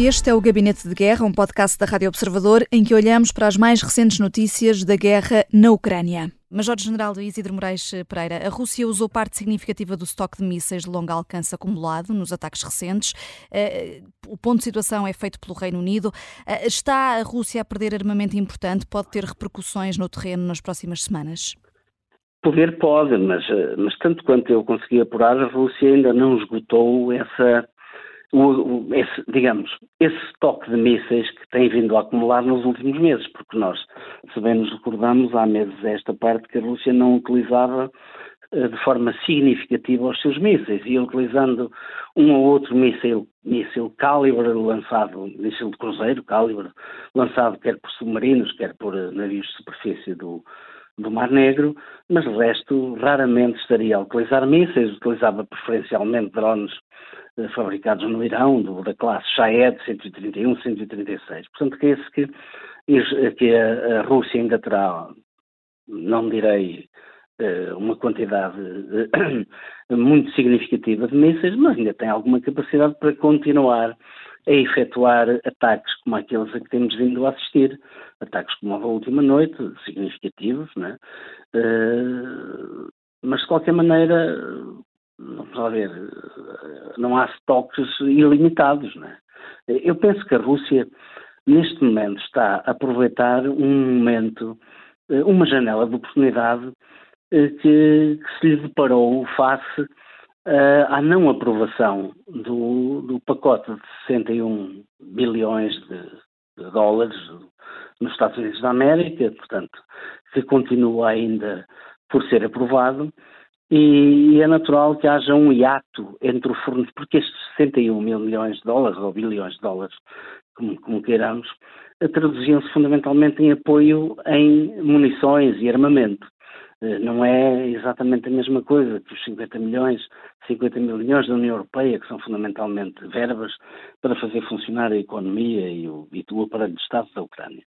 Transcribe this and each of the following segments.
Este é o Gabinete de Guerra, um podcast da Rádio Observador em que olhamos para as mais recentes notícias da guerra na Ucrânia. Major-General Isidro Moraes Pereira, a Rússia usou parte significativa do estoque de mísseis de longo alcance acumulado nos ataques recentes. Eh, o ponto de situação é feito pelo Reino Unido. Eh, está a Rússia a perder armamento importante? Pode ter repercussões no terreno nas próximas semanas? Poder pode, mas, eh, mas tanto quanto eu consegui apurar, a Rússia ainda não esgotou essa o, o, esse, digamos, esse de mísseis que tem vindo a acumular nos últimos meses, porque nós, se bem nos recordamos, há meses esta parte que a Rússia não utilizava uh, de forma significativa os seus mísseis, ia utilizando um ou outro míssil, míssil calibre lançado, míssil de cruzeiro calibre, lançado quer por submarinos, quer por uh, navios de superfície do, do Mar Negro, mas o resto raramente estaria a utilizar mísseis, utilizava preferencialmente drones eh, fabricados no Irão, do, da classe Shahed 131, 136. Portanto, que é esse que, que a, a Rússia ainda terá, não direi eh, uma quantidade eh, muito significativa de mísseis, mas ainda tem alguma capacidade para continuar a efetuar ataques como aqueles a que temos vindo a assistir, ataques como a última noite, significativos, né? Mas de qualquer maneira, lá ver, não há estoques ilimitados, né? Eu penso que a Rússia, neste momento, está a aproveitar um momento, eh, uma janela de oportunidade eh, que, que se lhe deparou face à não aprovação do, do, pacote de 61 bilhões de, de, dólares nos Estados Unidos da América, portanto, que continua ainda por ser aprovado, e, é natural que haja um hiato entre o fornecedor, porque estes 61 mil milhões de dólares, ou bilhões de dólares, como, como queiramos, traduziam-se fundamentalmente em apoio em munições e armamento. Eh, não é exatamente a mesma coisa que os 50 milhões, 50 mil milhões da União Europeia, que são fundamentalmente verbas para fazer funcionar a economia e o, e o aparelho de Estado da Ucrânia.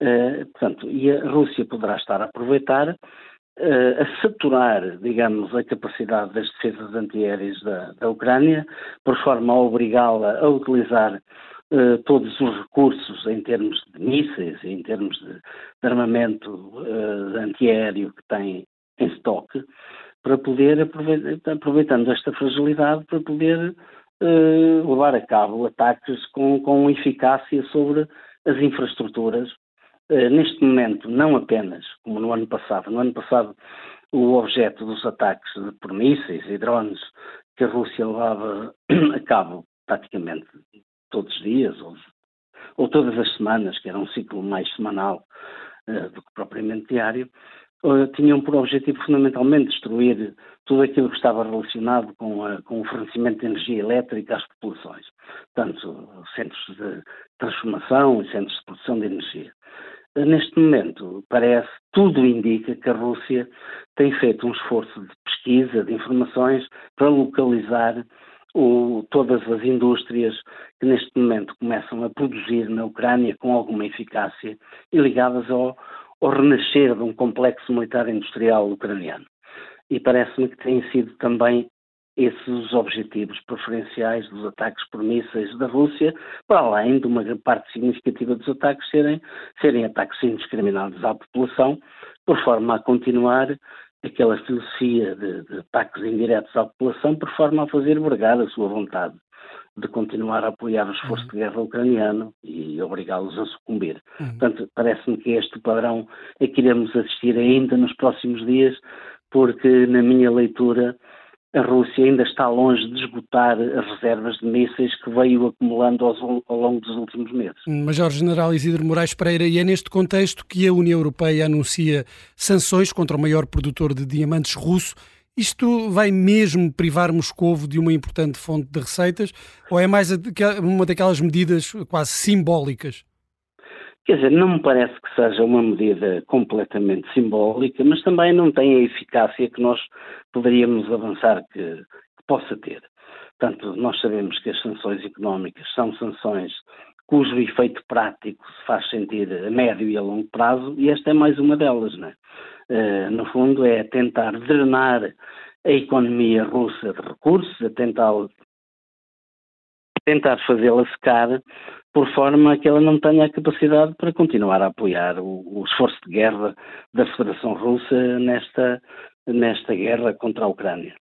Uh, portanto, e a Rússia poderá estar a aproveitar uh, a saturar, digamos, a capacidade das defesas antiaéreas da, da Ucrânia, por forma a obrigá-la a utilizar uh, todos os recursos em termos de mísseis, em termos de, de armamento uh, antiaéreo que tem em estoque, para poder, aproveitando esta fragilidade, para poder levar a cabo ataques com, com eficácia sobre as infraestruturas. Uh, neste momento, não apenas, como no ano passado, no ano passado o objeto dos ataques por mísseis e drones que a Rússia levava a cabo praticamente todos os dias ou, ou todas as semanas, que era um ciclo mais semanal uh, do que propriamente diário, uh, tinham por objetivo fundamentalmente destruir tudo aquilo que estava relacionado com, a, com o fornecimento de energia elétrica às populações, tanto centros de transformação e centros de produção de energia. Neste momento, parece, tudo indica que a Rússia tem feito um esforço de pesquisa, de informações, para localizar o, todas as indústrias que neste momento começam a produzir na Ucrânia com alguma eficácia e ligadas ao, ao renascer de um complexo militar industrial ucraniano. E parece-me que têm sido também esses os objetivos preferenciais dos ataques por mísseis da Rússia, para além de uma parte significativa dos ataques serem, serem ataques indiscriminados à população, por forma a continuar aquela filosofia de, de ataques indiretos à população por forma a fazer vergar a sua vontade de continuar a apoiar o esforço uhum. de guerra ucraniano e obrigá-los a sucumbir. Uhum. Portanto, parece-me que este padrão é que iremos assistir ainda nos próximos dias, porque na minha leitura a Rússia ainda está longe de esgotar as reservas de mísseis que veio acumulando aos, ao longo dos últimos meses. Major-General Isidro Moraes Pereira, e é neste contexto que a União Europeia anuncia sanções contra o maior produtor de diamantes russo. Isto vai mesmo privar Moscovo de uma importante fonte de receitas ou é mais uma daquelas medidas quase simbólicas? Quer dizer, não me parece que seja uma medida completamente simbólica, mas também não tem a eficácia que nós poderíamos avançar que, que possa ter. Portanto, nós sabemos que as sanções económicas são sanções cujo efeito prático se faz sentir a médio e a longo prazo, e esta é mais uma delas, não é? Uh, no fundo, é tentar drenar a economia russa de recursos, a tentar tentar fazê-la secar por forma que ela não tenha a capacidade para continuar a apoiar o, o esforço de guerra da Federação Russa nesta, nesta guerra contra a Ucrânia.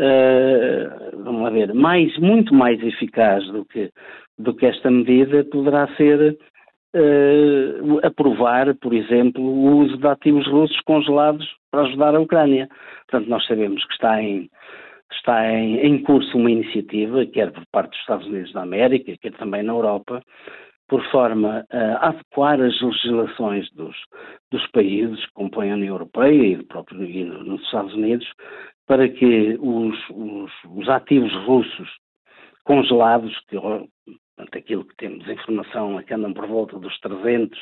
Uh, vamos lá ver, mais, muito mais eficaz do que, do que esta medida poderá ser uh, aprovar, por exemplo, o uso de ativos russos congelados para ajudar a Ucrânia. Portanto, nós sabemos que está em, está em, em, curso uma iniciativa, quer por parte dos Estados Unidos da América, quer também na Europa, por forma a adequar as legislações dos, dos países que compõem a União Europeia e, próprio, e nos Estados Unidos para que os, os, os ativos russos congelados, que, portanto, aquilo que temos informação é que andam por volta dos 300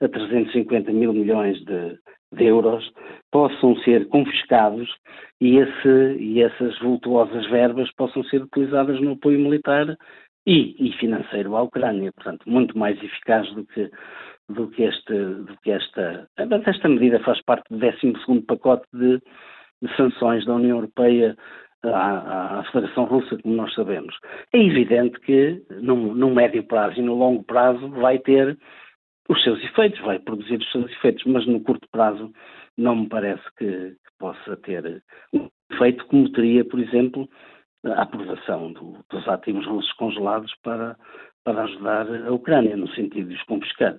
a 350 mil milhões de, de euros, possam ser confiscados e, esse, e essas vultuosas verbas possam ser utilizadas no apoio militar e, e financeiro à Ucrânia. Portanto, muito mais eficaz do que do que, este, do que esta. Esta medida faz parte do 12 pacote de, de sanções da União Europeia à, à, Federação Russa, como nós sabemos. É evidente que, num, num médio prazo e no longo prazo, vai ter os seus efeitos, vai produzir os seus efeitos, mas no curto prazo não me parece que, que possa ter um efeito como teria, por exemplo, a aprovação do, dos ativos russos congelados para, para ajudar a Ucrânia, no sentido de os confiscar.